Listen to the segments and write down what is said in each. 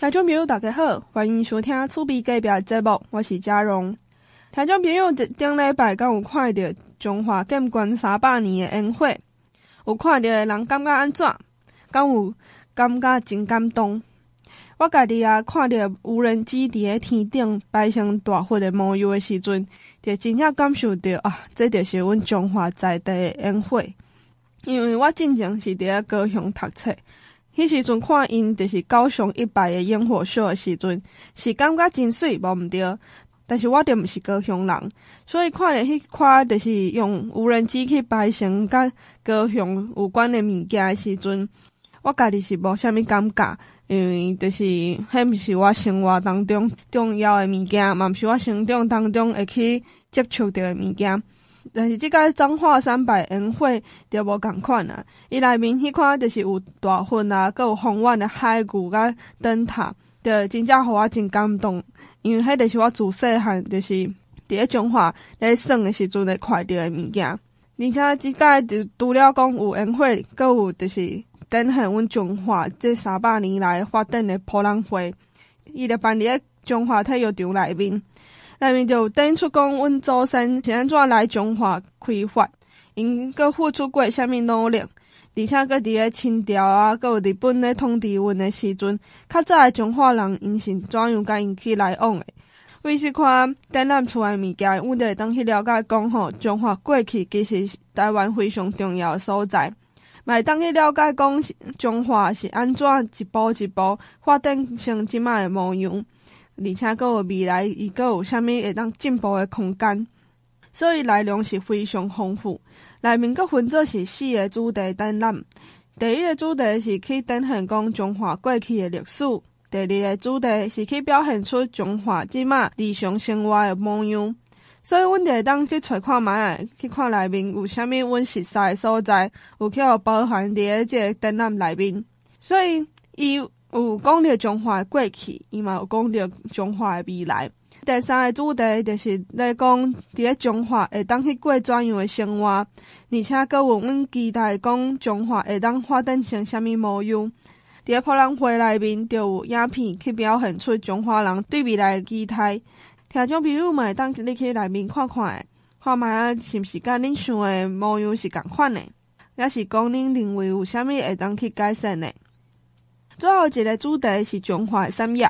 听众朋友，大家好，欢迎收听厝边隔壁节目，我是嘉荣。听众朋友，顶礼拜敢有看到中华建军三百年的烟火？有看到的人感觉安怎？敢有感觉真感动？我家己也看到无人机伫个天顶摆成大佛的模样的时阵，就真正感受到啊，这就是阮中华在地的烟火。因为我进前是伫个高雄读册，迄时阵看因就是高雄一百个烟火秀的时阵，是感觉真水无毋对。但是我着毋是高雄人，所以看了迄块就是用无人机去摆成甲高雄有关的物件的时阵，我家己是无啥物感觉。因为就是，迄毋是我生活当中重要的物件，嘛毋是我生长当中会去接触到的物件。但是即个彰化三百烟火就无共款啊，伊内面迄款就是有大佛啊，阁有宏远的海龟甲灯塔，就真正互我真感动。因为迄就是我自细汉就是伫咧中华咧耍的时阵会看着的物件，而且即个就除了讲有烟火，阁有就是。展现阮中华这三百年来发展的博览会，伊就办伫个中华体育场内面，内面就展出讲阮祖先是安怎来中华开发，因阁付出过啥物努力，而且阁伫个清朝啊，阁有日本咧统治阮的时阵，较早的中华人因是怎样甲因去来往的。为是看展览出来物件，阮就会当去了解讲吼，中华过去其实是台湾非常重要的所在。来当去了解讲中华是安怎一步一步发展成即卖的模样，而且阁有未来伊阁有啥物会当进步的空间，所以内容是非常丰富。内面阁分做是四个主题展览，第一个主题是去展现讲中华过去的历史，第二个主题是去表现出中华即卖日常生活的模样。所以，阮就会当去揣看觅，去看内面有啥物阮熟悉诶所在，有去互包含伫诶即个展览内面。所以，伊有讲着中华过去，伊嘛有讲着中华的未来。第三个主题就是来讲伫个中华会当去过怎样的生活，而且阁有阮期待讲中华会当发展成啥物模样。伫个博览会内面，就有影片去表现出中华人对未来的期待。听众朋友们，当你去内面看看，看觅是毋是甲恁想的模样是共款的，也是讲恁认为有啥物会当去改善的。最后一个主题是中华的产业，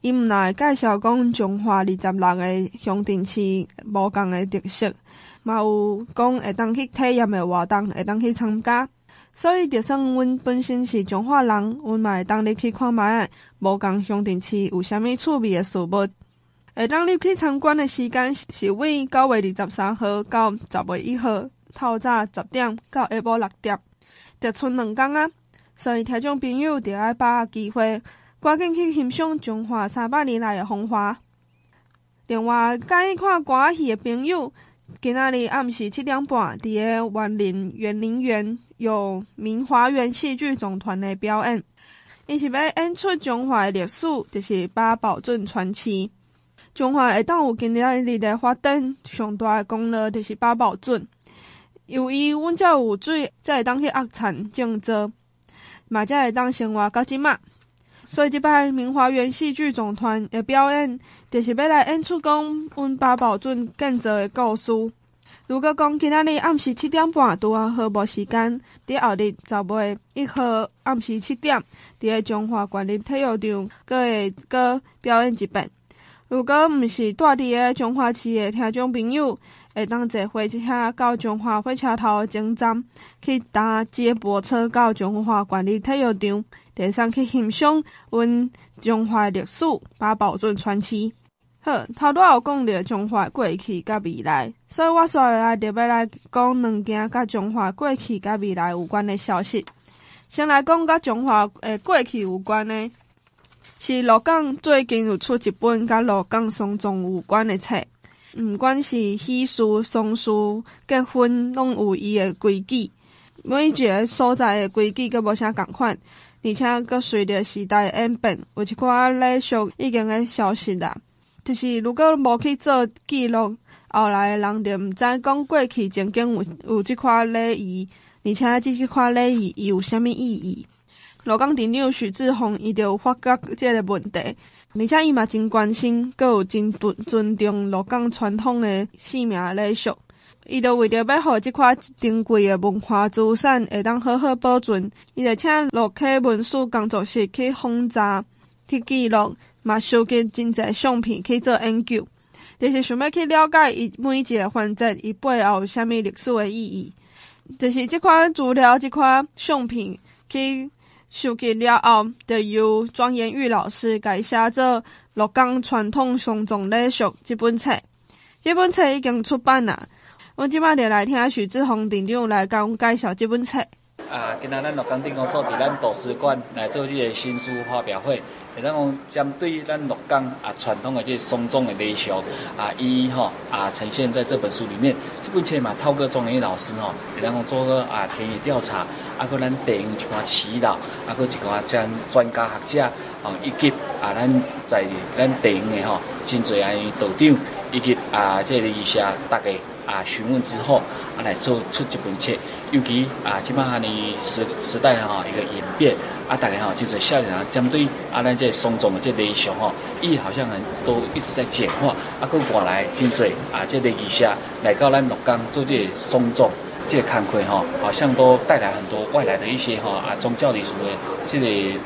伊毋但会介绍讲中华二十六个乡镇市无共的特色，嘛有讲会当去体验的活动，会当去参加。所以，就算阮本身是中华人，阮嘛会当入去看觅无共乡镇市有啥物趣味的事物。会当你去参观的时间是为九月二十三号到十月一号，透早十点到下晡六点，就剩两工啊！所以听众朋友就爱把握机会，赶紧去欣赏中华三百年来的风华。另外，介意看歌仔戏的朋友，今仔日暗时七点半，伫个万林园林园有明华园戏剧总团的表演，伊是要演出中华的历史，就是八宝镇传奇。中华会当有今日日的发展，上大的功劳就是八宝镇。由于阮遮有水，才会当去压产种植，嘛才会当生活到即马。所以即摆明华园戏剧总团的表演，就是要来演出讲阮八宝镇建造的故事。如果讲今仔日暗时七点半拄啊好无时间，伫后日十月一号暗时七点，伫个中华县立体育场，阁会阁表演一遍。如果毋是住伫个中华市的听众朋友，会当坐火车到中华火车头前站，去搭接驳车到中华管理体育场，第三去欣赏阮中华历史把宝镇传奇。好，头拄有讲着中华过去甲未来，所以我刷来就要来讲两件甲中华过去甲未来有关的消息。先来讲甲中华诶过去有关的。是鹿港最近有出一本甲鹿港丧葬有关的册，毋管是喜事、丧事、结婚，拢有伊的规矩。每一个所在的规矩阁无啥共款，而且阁随着时代的演变，有一寡礼俗已经会消失啦。就是如果无去做记录，后来诶人就毋知讲过去曾经有有即款礼仪，而且即即款礼仪伊有啥物意义。鹿港镇长许志宏伊就有发觉即个问题，而且伊嘛真关心，阁有真尊尊重鹿港传统的姓名礼俗。伊就为着要互即块珍贵的文化资产会当好好保存，伊就请鹿溪文书工作室去访查、去记录，嘛收集真侪相片去做研究，就是想要去了解伊每一个环节伊背后有啥物历史的意义。就是即款资料、即款相片去收集了后，就由庄延玉老师改写做《洛江传统丧葬礼俗》这本册。这本册已经出版了。我即摆就来听许志宏镇长来甲阮介绍这本册。啊，今仔咱鹿港镇公所伫咱图书馆来做这个新书发表会，会当讲针对咱鹿港啊传统的这丧葬的礼俗啊，一一吼啊呈现在这本书里面。这本册嘛，透过庄延玉老师吼，会当讲做个啊田野调查，啊搁咱地方一寡耆老，啊搁一寡将专家学者啊，以及啊咱在咱地方的吼真侪安尼道长，以及啊这个一下大概。啊，询问之后啊，来做出这本册，尤其啊，即摆哈呢时时代哈一个演变啊，大概哈就是少年人针对啊，咱这送葬的这类型哈，伊好像很都一直在简化啊，搁过来真济啊，这类一下来到咱鹿港做这送葬这个工课哈，好像都带来很多外来的一些哈啊宗教礼俗的这个。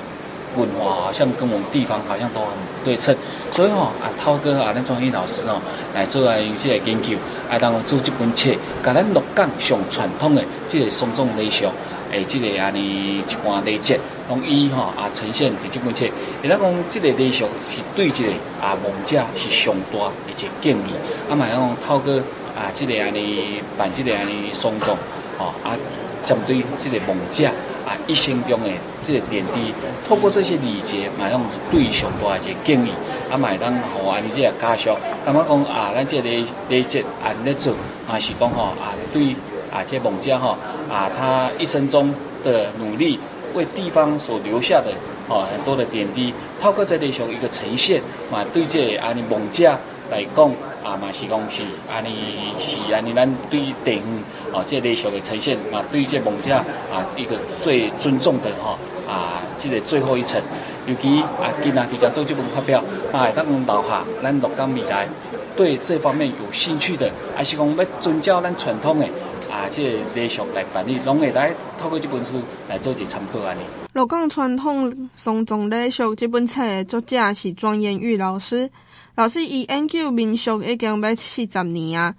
文化好像跟我们地方好像都很不对称，所以吼啊，涛哥啊，咱庄延玉老师哦，来做啊有这个研究，啊，当做这本册，甲咱鹿港上传统的这个丧葬礼俗，诶，这个安尼一寡礼节，拢伊吼啊呈现伫这本册，伊咱讲这个礼俗是对这个啊亡者是上大而且敬意，啊嘛讲涛哥啊，这个安尼办这个安尼丧葬，哦啊，针对这个亡者。啊，一生中的这个点滴，透过这些礼节，马上对上大一个敬意，啊，嘛当互安尼这个家属，感觉讲啊，咱这个礼节按咧做，啊是讲吼啊，对啊这亡者吼啊，他一生中的努力，为地方所留下的哦很多的点滴，透过这里上一个呈现，嘛对这安尼亡者来讲。啊嘛是讲是安尼是安尼，咱对地方啊，这个礼俗的呈现嘛，对这亡者啊一个最尊重的哈啊，这个最后一层。尤其啊，今仔日在做这本发表，嘛会当留下咱乐港未来对这方面有兴趣的，还是讲要遵照咱传统的啊，这个礼俗来办理，拢会来透过这本书来做一参考安尼。鹿港传统丧葬礼俗这本册的作者是庄延玉老师。老师伊研究民俗已经要四十年啊！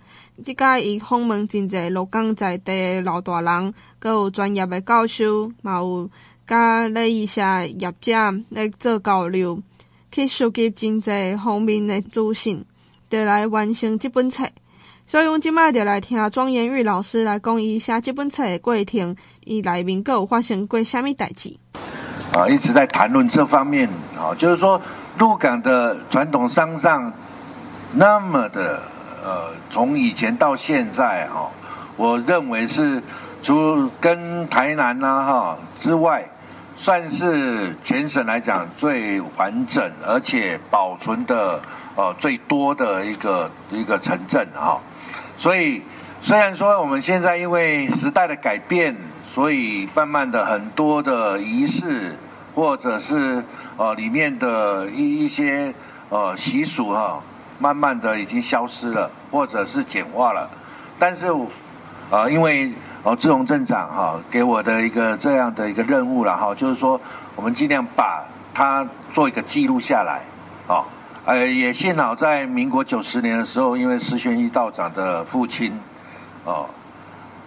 即个伊访问真侪鹿港在地的老大人，阁有专业的教授，嘛有甲礼仪社业者咧做交流，去收集真侪方面的资讯，就来完成这本册。所以，阮即摆就来听庄延玉老师来讲伊写这本册的过程，伊内面阁有发生过虾米代志。啊，一直在谈论这方面啊，就是说。鹿港的传统商上那么的呃，从以前到现在哈，我认为是除跟台南呐、啊、哈之外，算是全省来讲最完整而且保存的呃最多的一个一个城镇哈。所以虽然说我们现在因为时代的改变，所以慢慢的很多的仪式或者是。呃，里面的一一些呃习俗哈，慢慢的已经消失了，或者是简化了。但是，呃，因为呃志宏镇长哈给我的一个这样的一个任务了哈，就是说我们尽量把它做一个记录下来，啊，呃，也幸好在民国九十年的时候，因为石宣一道长的父亲，哦，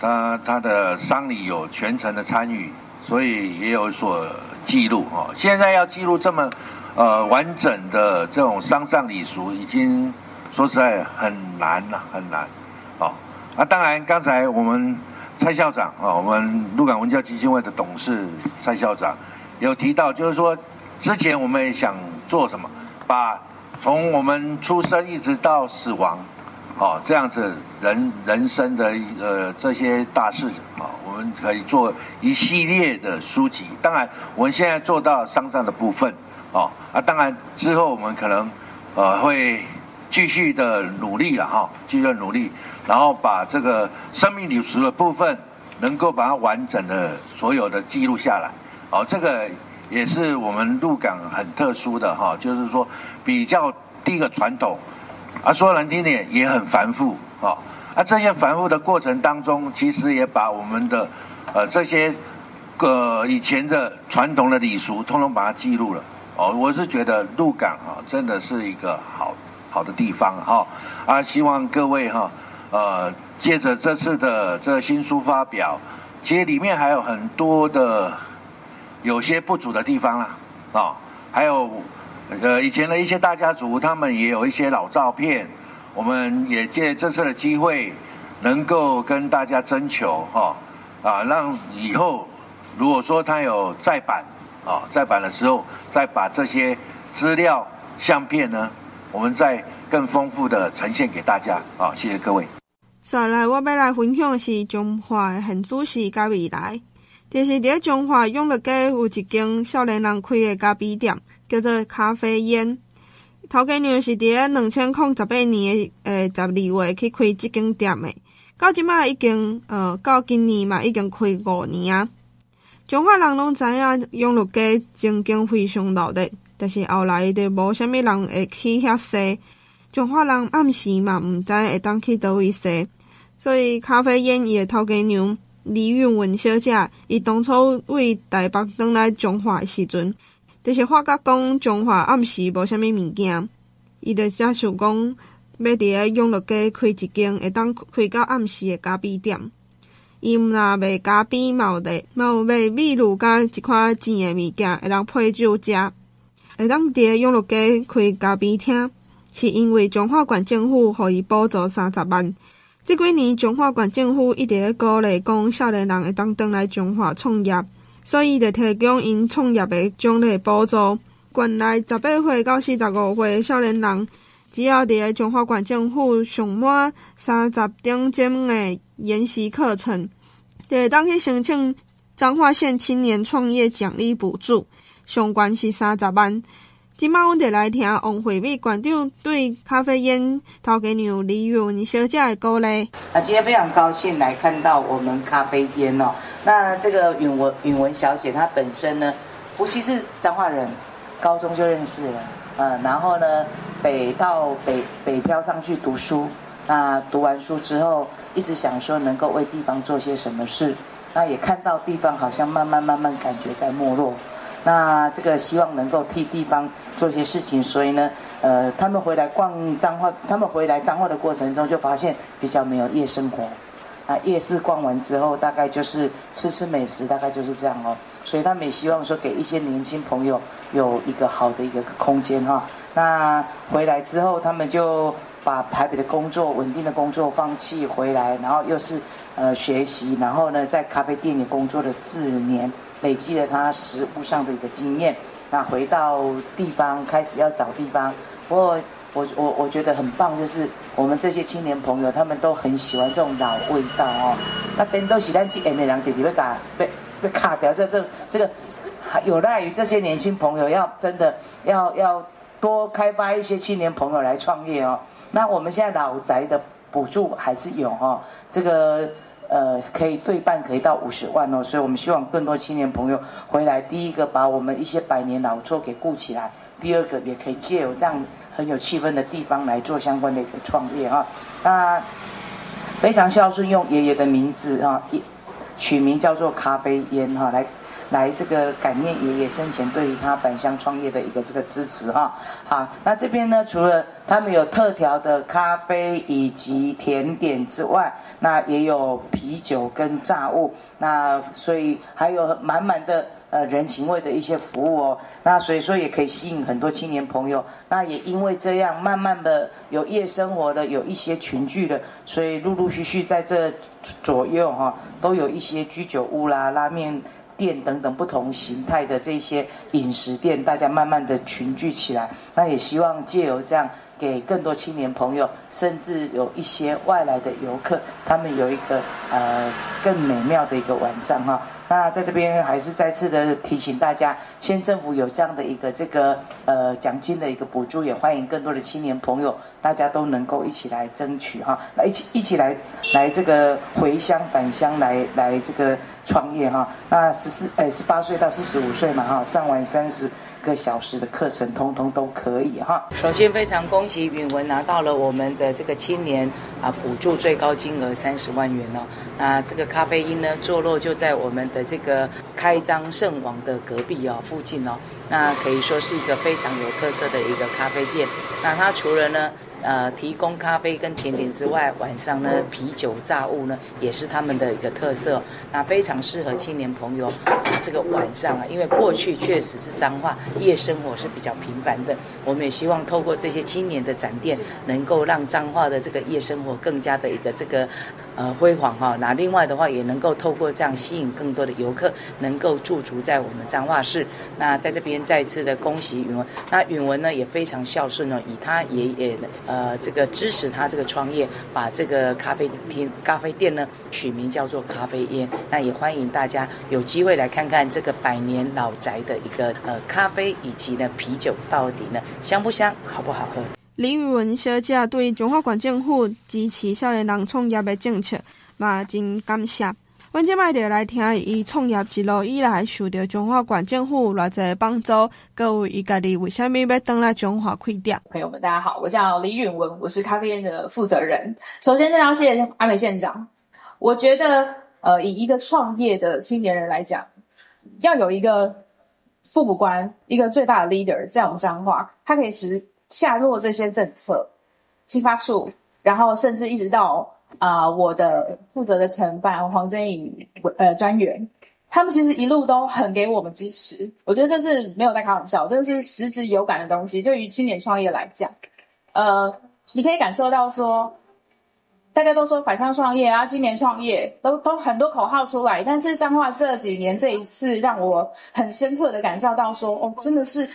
他他的丧礼有全程的参与，所以也有所。记录哈，现在要记录这么呃完整的这种丧葬礼俗，已经说实在很难了，很难。好，啊，当然刚才我们蔡校长啊，我们鹿港文教基金会的董事蔡校长有提到，就是说之前我们也想做什么，把从我们出生一直到死亡。哦，这样子人人生的呃这些大事啊，我们可以做一系列的书籍。当然，我们现在做到丧葬的部分，哦啊，当然之后我们可能呃会继续的努力了哈，继续努力，然后把这个生命礼俗的部分能够把它完整的所有的记录下来，哦，这个也是我们鹿港很特殊的哈，就是说比较第一个传统，啊说难听点也很繁复啊，啊这些繁复的过程当中，其实也把我们的呃这些个以前的传统的礼俗，通通把它记录了。哦，我是觉得鹿港啊，真的是一个好好的地方哈啊，希望各位哈呃，借着这次的这新书发表，其实里面还有很多的有些不足的地方啦啊，还有呃以前的一些大家族，他们也有一些老照片，我们也借这次的机会，能够跟大家征求哈啊，让以后如果说他有再版。啊，再版的时候，再把这些资料相片呢，我们再更丰富的呈现给大家。啊，谢谢各位。接下来我要来分享的是中华的现主时甲未来。就是伫中华永乐街有一间少年人开的咖啡店，叫做咖啡烟。头家娘是伫两千零十八年诶十二月去开即间店的，到即马已经呃到今年嘛已经开五年啊。中华人拢知影永乐街曾经非常闹热，但是后来就无啥物人会去遐踅。中华人暗时嘛毋知会当去叨位踅，所以咖啡烟伊个头家娘李允文小姐，伊当初为台北转来中华的时阵，就是发觉讲中华暗时无啥物物件，伊就才想讲要伫个永乐街开一间会当开到暗时的咖啡店。伊毋若卖咖啡，嘛有卖嘛有卖米露甲一寡甜诶物件，会当配酒食。会当伫个永乐街开咖啡厅，是因为中华县政府互伊补助三十万。即几年彰化县政府一直鼓励讲少年人会当转来彰化创业，所以就提供因创业诶奖励补助。县内十八岁到四十五岁诶少年人，只要伫个彰化县政府上满三十点钟诶研习课程。就会，当去申请彰化县青年创业奖励补助，上关是三十万。今麦阮得来听王惠美馆长对咖啡烟头家娘李允小姐的鼓励。啊，今天非常高兴来看到我们咖啡烟哦。那这个允文允文小姐她本身呢，夫妻是彰化人，高中就认识了，嗯，然后呢北到北北漂上去读书。那读完书之后，一直想说能够为地方做些什么事。那也看到地方好像慢慢慢慢感觉在没落。那这个希望能够替地方做些事情，所以呢，呃，他们回来逛彰化，他们回来彰化的过程中就发现比较没有夜生活。啊，夜市逛完之后，大概就是吃吃美食，大概就是这样哦。所以他们也希望说给一些年轻朋友有一个好的一个空间哈。那回来之后，他们就。把台北的工作、稳定的工作放弃回来，然后又是呃学习，然后呢在咖啡店里工作了四年，累积了他实务上的一个经验。那回到地方开始要找地方，不过我我我觉得很棒，就是我们这些青年朋友，他们都很喜欢这种老味道哦。那等到时咱去演的人，弟弟会把被被卡掉，这这这个有赖于这些年轻朋友要真的要要多开发一些青年朋友来创业哦。那我们现在老宅的补助还是有哦，这个呃可以对半，可以到五十万哦，所以我们希望更多青年朋友回来，第一个把我们一些百年老厝给顾起来，第二个也可以借由这样很有气氛的地方来做相关的一个创业啊。那非常孝顺，用爷爷的名字啊，取名叫做咖啡烟哈来。来这个感念爷爷生前对于他返乡创业的一个这个支持哈，好，那这边呢，除了他们有特调的咖啡以及甜点之外，那也有啤酒跟炸物，那所以还有满满的呃人情味的一些服务哦，那所以说也可以吸引很多青年朋友，那也因为这样，慢慢的有夜生活的，有一些群聚的，所以陆陆续续在这左右哈，都有一些居酒屋啦、拉面。店等等不同形态的这些饮食店，大家慢慢的群聚起来，那也希望借由这样，给更多青年朋友，甚至有一些外来的游客，他们有一个呃更美妙的一个晚上哈。那在这边还是再次的提醒大家，县政府有这样的一个这个呃奖金的一个补助，也欢迎更多的青年朋友，大家都能够一起来争取哈，来一起一起来来这个回乡返乡来来这个创业哈。那十四哎十八岁到四十五岁嘛哈，上完三十个小时的课程，通通都可以哈。首先非常恭喜允文拿到了我们的这个青年啊补助最高金额三十万元哦。那这个咖啡因呢，坐落就在我们的这个开张圣王的隔壁哦，附近哦。那可以说是一个非常有特色的一个咖啡店。那它除了呢，呃，提供咖啡跟甜点之外，晚上呢，啤酒炸物呢也是他们的一个特色。那非常适合青年朋友啊，这个晚上啊，因为过去确实是彰化夜生活是比较频繁的。我们也希望透过这些青年的展店，能够让彰化的这个夜生活更加的一个这个呃辉煌哈。那另外的话，也能够透过这样吸引更多的游客，能够驻足在我们彰化市。那在这边再一次的恭喜允文。那允文呢也非常孝顺哦，以他爷爷呃。呃，这个支持他这个创业，把这个咖啡厅、咖啡店呢取名叫做咖啡烟。那也欢迎大家有机会来看看这个百年老宅的一个呃咖啡以及呢啤酒到底呢香不香，好不好喝？李宇文小姐对中华管政府支持少年人创业的政策嘛真感谢。阮即摆就来听伊创业一路以来受到中华管政府偌济帮助，各位伊家己为虾米要登来中华开店？朋友们，大家好，我叫李允文，我是咖啡店的负责人。首先，要谢谢阿美县长。我觉得，呃，以一个创业的青年人来讲，要有一个父母官，一个最大的 leader，在我们彰化，他可以实下落这些政策、激发处，然后甚至一直到。啊、我的负责的承办黄振颖呃专员，他们其实一路都很给我们支持。我觉得这是没有在开玩笑，这是实质有感的东西。对于青年创业来讲，呃，你可以感受到说，大家都说返乡创业啊，青年创业都都很多口号出来，但是彰化这几年这一次让我很深刻的感受到说，哦，真的是。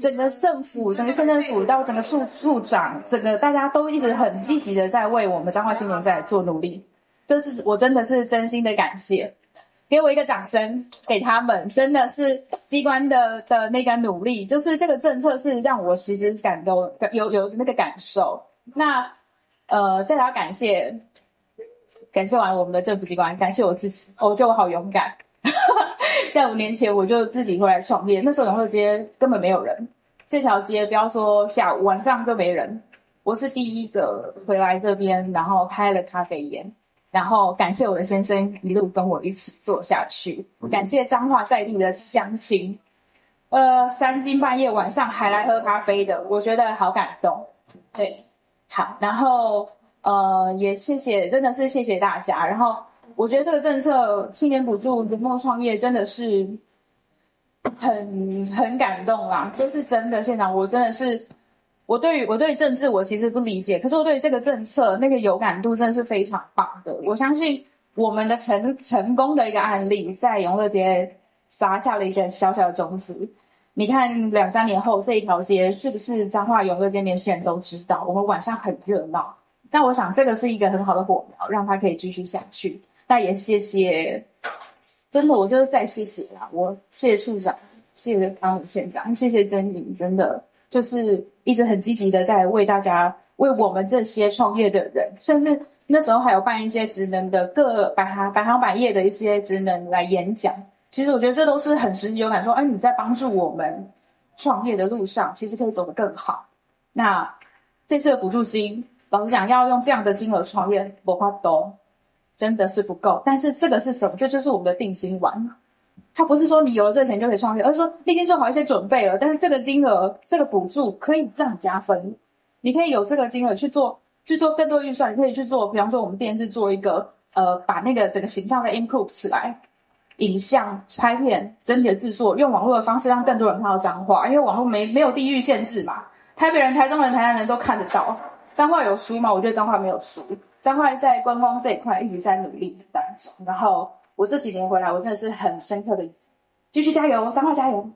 整个政府，整个县政府到整个处处长，整个大家都一直很积极的在为我们彰化青年在做努力，这是我真的是真心的感谢，给我一个掌声，给他们真的是机关的的那个努力，就是这个政策是让我其实感动，有有那个感受。那呃，再来要感谢，感谢完我们的政府机关，感谢我自己，我觉得我好勇敢。在五年前，我就自己回来创业。那时候永乐街根本没有人，这条街不要说下午，晚上都没人。我是第一个回来这边，然后开了咖啡店，然后感谢我的先生一路跟我一起做下去，感谢彰化在地的乡亲，呃，三更半夜晚上还来喝咖啡的，我觉得好感动。对，好，然后呃，也谢谢，真的是谢谢大家，然后。我觉得这个政策，青年补助圆梦创业真的是很很感动啦，这是真的。县长，我真的是，我对于我对于政治我其实不理解，可是我对于这个政策那个有感度真的是非常棒的。我相信我们的成成功的一个案例，在永乐街撒下了一个小小的种子。你看两三年后这一条街是不是彰化永乐街年轻人都知道？我们晚上很热闹，但我想这个是一个很好的火苗，让它可以继续下去。那也谢谢，真的，我就是再谢谢啦。我谢谢处长，谢谢康武县长，谢谢真颖，真的就是一直很积极的在为大家，为我们这些创业的人，甚至那时候还有办一些职能的各百行百行百业的一些职能来演讲。其实我觉得这都是很实际有感，说，哎，你在帮助我们创业的路上，其实可以走得更好。那这次的补助金，老实讲，要用这样的金额创业，不怕多。真的是不够，但是这个是什么？这就是我们的定心丸。它不是说你有了这钱就可以创业，而是说你已经做好一些准备了。但是这个金额，这个补助可以让你加分。你可以有这个金额去做，去做更多预算。你可以去做，比方说我们电视做一个，呃，把那个整个形象再 improve 起来，影像拍片整体的制作，用网络的方式让更多人看到脏话，因为网络没没有地域限制嘛。台北人、台中人、台南人都看得到。脏话有输吗？我觉得脏话没有输。彰化在观光这一块一直在努力当中，然后我这几年回来，我真的是很深刻的，继续加油，彰化加油！